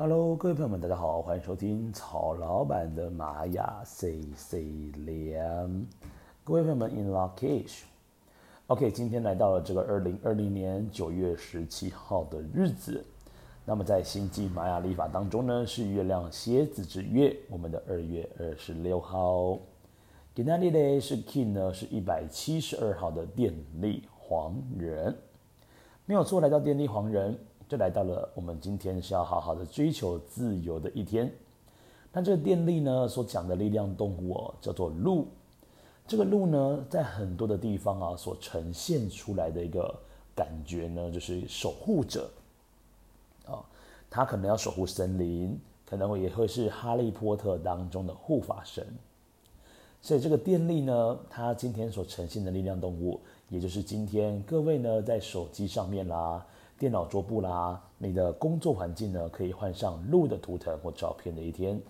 Hello，各位朋友们，大家好，欢迎收听曹老板的玛雅 C C 连。各位朋友们，In lak'ech。OK，今天来到了这个二零二零年九月十七号的日子。那么在星际玛雅历法当中呢，是月亮蝎子之月，我们的二月二十六号。今天呢是 King 呢是一百七十二号的电力黄人，没有错，来到电力黄人，就来到了我们今天是要好好的追求自由的一天。那这个电力呢所讲的力量动物，叫做鹿。这个鹿呢，在很多的地方啊，所呈现出来的一个感觉呢，就是守护者啊，他可能要守护森林，可能也会是哈利波特当中的护法神。所以这个电力呢，它今天所呈现的力量动物，也就是今天各位呢在手机上面啦、电脑桌布啦、你的工作环境呢，可以换上鹿的图腾或照片的一天。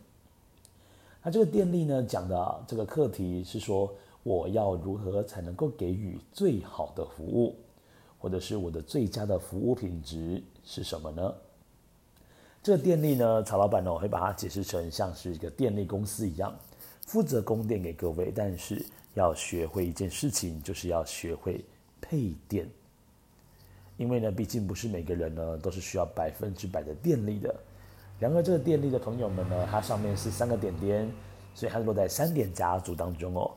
那这个电力呢讲的这个课题是说，我要如何才能够给予最好的服务，或者是我的最佳的服务品质是什么呢？这个电力呢，曹老板呢，我会把它解释成像是一个电力公司一样。负责供电给各位，但是要学会一件事情，就是要学会配电。因为呢，毕竟不是每个人呢都是需要百分之百的电力的。然而，这个电力的朋友们呢，它上面是三个点点，所以它落在三点家族当中哦。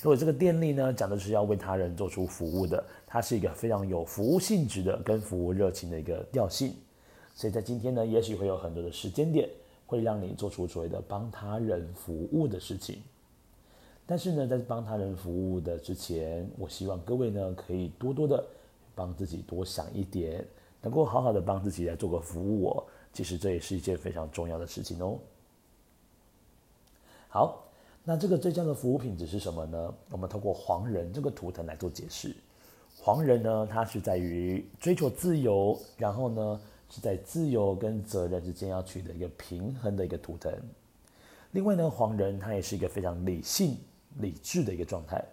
如果这个电力呢讲的是要为他人做出服务的，它是一个非常有服务性质的跟服务热情的一个调性。所以在今天呢，也许会有很多的时间点。会让你做出所谓的帮他人服务的事情，但是呢，在帮他人服务的之前，我希望各位呢可以多多的帮自己多想一点，能够好好的帮自己来做个服务我。其实这也是一件非常重要的事情哦。好，那这个最佳的服务品质是什么呢？我们透过黄人这个图腾来做解释。黄人呢，它是在于追求自由，然后呢。是在自由跟责任之间要取得一个平衡的一个图腾。另外呢，黄人他也是一个非常理性、理智的一个状态。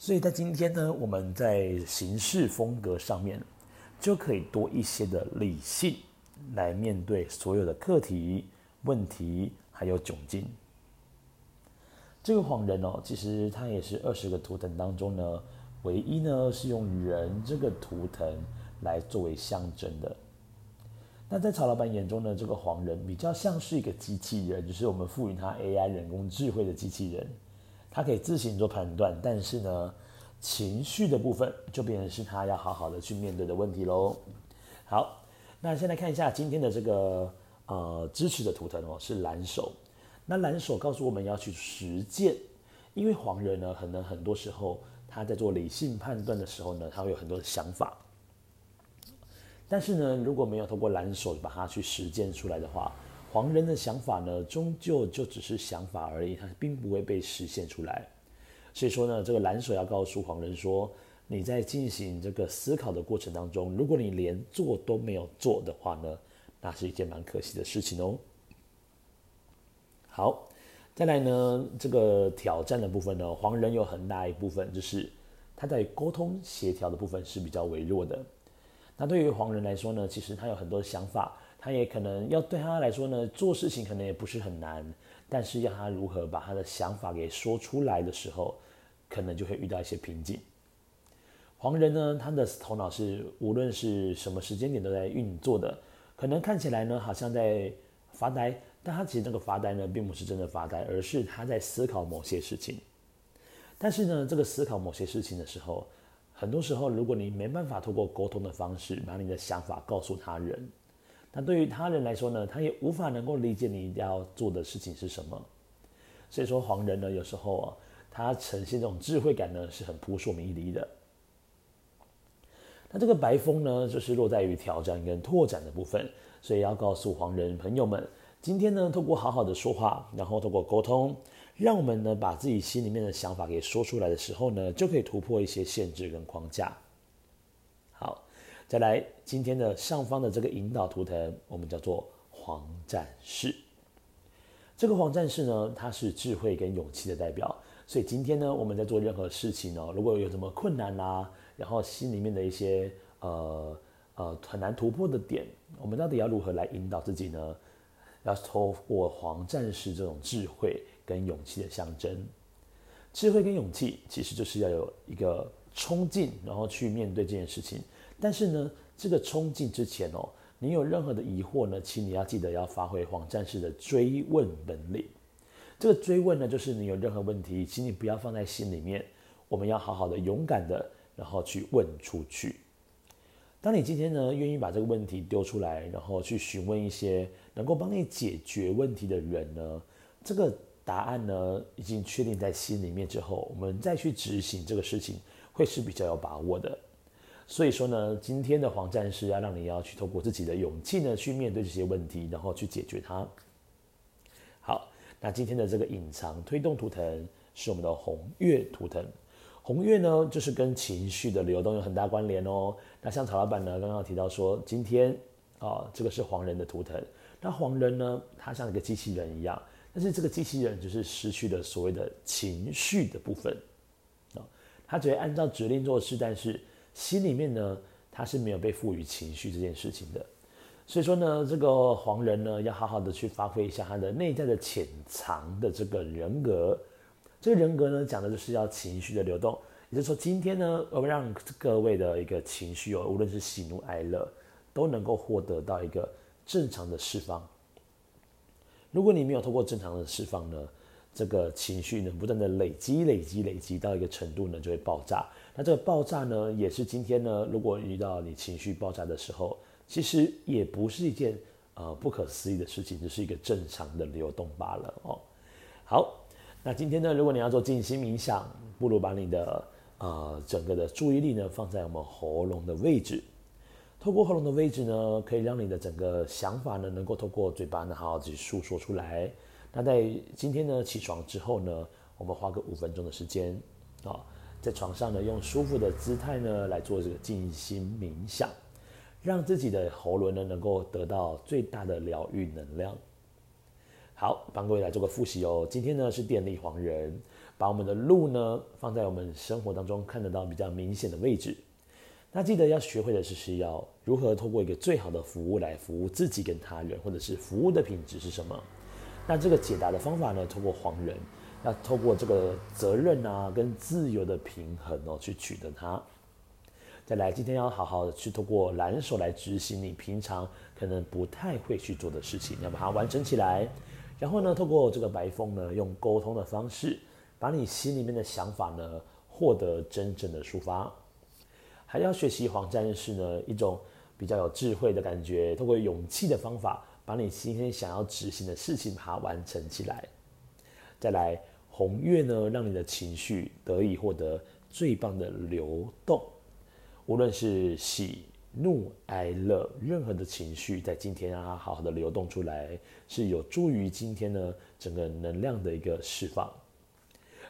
所以在今天呢，我们在行事风格上面就可以多一些的理性来面对所有的课题、问题还有窘境。这个黄人哦，其实他也是二十个图腾当中呢，唯一呢是用人这个图腾来作为象征的。那在曹老板眼中呢，这个黄人比较像是一个机器人，就是我们赋予他 AI 人工智慧的机器人，他可以自行做判断，但是呢，情绪的部分就变成是他要好好的去面对的问题喽。好，那先来看一下今天的这个呃支持的图腾哦，是蓝手。那蓝手告诉我们要去实践，因为黄人呢，可能很多时候他在做理性判断的时候呢，他会有很多的想法。但是呢，如果没有透过蓝手把它去实践出来的话，黄人的想法呢，终究就只是想法而已，它并不会被实现出来。所以说呢，这个蓝手要告诉黄人说，你在进行这个思考的过程当中，如果你连做都没有做的话呢，那是一件蛮可惜的事情哦。好，再来呢，这个挑战的部分呢，黄人有很大一部分就是他在沟通协调的部分是比较微弱的。那对于黄人来说呢，其实他有很多想法，他也可能要对他来说呢，做事情可能也不是很难，但是要他如何把他的想法给说出来的时候，可能就会遇到一些瓶颈。黄人呢，他的头脑是无论是什么时间点都在运作的，可能看起来呢好像在发呆，但他其实那个发呆呢，并不是真的发呆，而是他在思考某些事情。但是呢，这个思考某些事情的时候，很多时候，如果你没办法透过沟通的方式把你的想法告诉他人，那对于他人来说呢，他也无法能够理解你要做的事情是什么。所以说，黄人呢，有时候啊，他呈现这种智慧感呢，是很扑朔迷离的。那这个白风呢，就是落在于挑战跟拓展的部分，所以要告诉黄人朋友们，今天呢，透过好好的说话，然后透过沟通。让我们呢把自己心里面的想法给说出来的时候呢，就可以突破一些限制跟框架。再来今天的上方的这个引导图腾，我们叫做黄战士。这个黄战士呢，它是智慧跟勇气的代表。所以今天呢，我们在做任何事情哦，如果有什么困难啊，然后心里面的一些呃呃很难突破的点，我们到底要如何来引导自己呢？要透过黄战士这种智慧跟勇气的象征。智慧跟勇气其实就是要有一个冲劲，然后去面对这件事情。但是呢，这个冲劲之前哦，你有任何的疑惑呢，请你要记得要发挥黄战士的追问本领。这个追问呢，就是你有任何问题，请你不要放在心里面，我们要好好的、勇敢的，然后去问出去。当你今天呢，愿意把这个问题丢出来，然后去询问一些能够帮你解决问题的人呢，这个答案呢，已经确定在心里面之后，我们再去执行这个事情，会是比较有把握的。所以说呢，今天的黄战士要让你要去透过自己的勇气呢，去面对这些问题，然后去解决它。好。那今天的这个隐藏推动图腾是我们的红月图腾，红月呢就是跟情绪的流动有很大关联哦。那像曹老板呢刚刚提到说，今天啊、哦、这个是黄人的图腾，那黄人呢他像一个机器人一样，但是这个机器人就是失去了所谓的情绪的部分啊，他只会按照指令做事，但是心里面呢他是没有被赋予情绪这件事情的。所以说呢，这个黄人呢，要好好的去发挥一下他的内在的潜藏的这个人格。这个人格呢，讲的就是要情绪的流动。也就是说，今天呢，我们让各位的一个情绪哦，无论是喜怒哀乐，都能够获得到一个正常的释放。如果你没有透过正常的释放呢，这个情绪呢，不断的累积、累积、累积到一个程度呢，就会爆炸。那这个爆炸呢，也是今天呢，如果遇到你情绪爆炸的时候。其实也不是一件呃不可思议的事情，只是一个正常的流动罢了哦。好，那今天呢，如果你要做静心冥想，不如把你的呃整个的注意力呢放在我们喉咙的位置。透过喉咙的位置呢，可以让你的整个想法呢能够透过嘴巴呢好好去诉说出来。那在今天呢起床之后呢，我们花个五分钟的时间啊、在床上呢用舒服的姿态呢来做这个静心冥想。让自己的喉轮呢能够得到最大的疗愈能量。好，帮各位来做个复习哦。今天呢是电力黄人，把我们的路呢放在我们生活当中看得到比较明显的位置。那记得要学会的是是要如何透过一个最好的服务来服务自己跟他人，或者是服务的品质是什么？那这个解答的方法呢，透过黄人，要透过这个责任啊跟自由的平衡哦去取得它。再来，今天要好好的去透过蓝手来执行你平常可能不太会去做的事情，要把它完成起来。然后呢，透过这个白风呢，用沟通的方式，把你心里面的想法呢，获得真正的抒发。还要学习黄战士呢，一种比较有智慧的感觉，透过勇气的方法，把你今天想要执行的事情把它完成起来。再来，红月呢，让你的情绪得以获得最棒的流动。无论是喜怒哀乐，任何的情绪在今天让它好好的流动出来，是有助于今天呢整个能量的一个释放。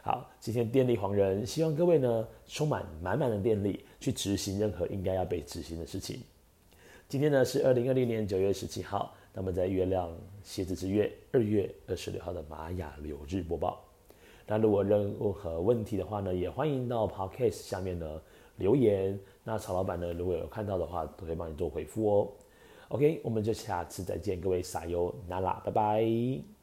好，今天电力黄人，希望各位呢充满满满的电力，去执行任何应该要被执行的事情。今天呢是二零二零年九月十七号，那么在月亮蝎子之月二月二十六号的玛雅流日播报。那如果任何问题的话呢，也欢迎到 Podcast 下面呢留言。那曹老板呢，如果有看到的话，都可以帮你做回复哦。OK，我们就下次再见，各位撒油那拉，拜拜。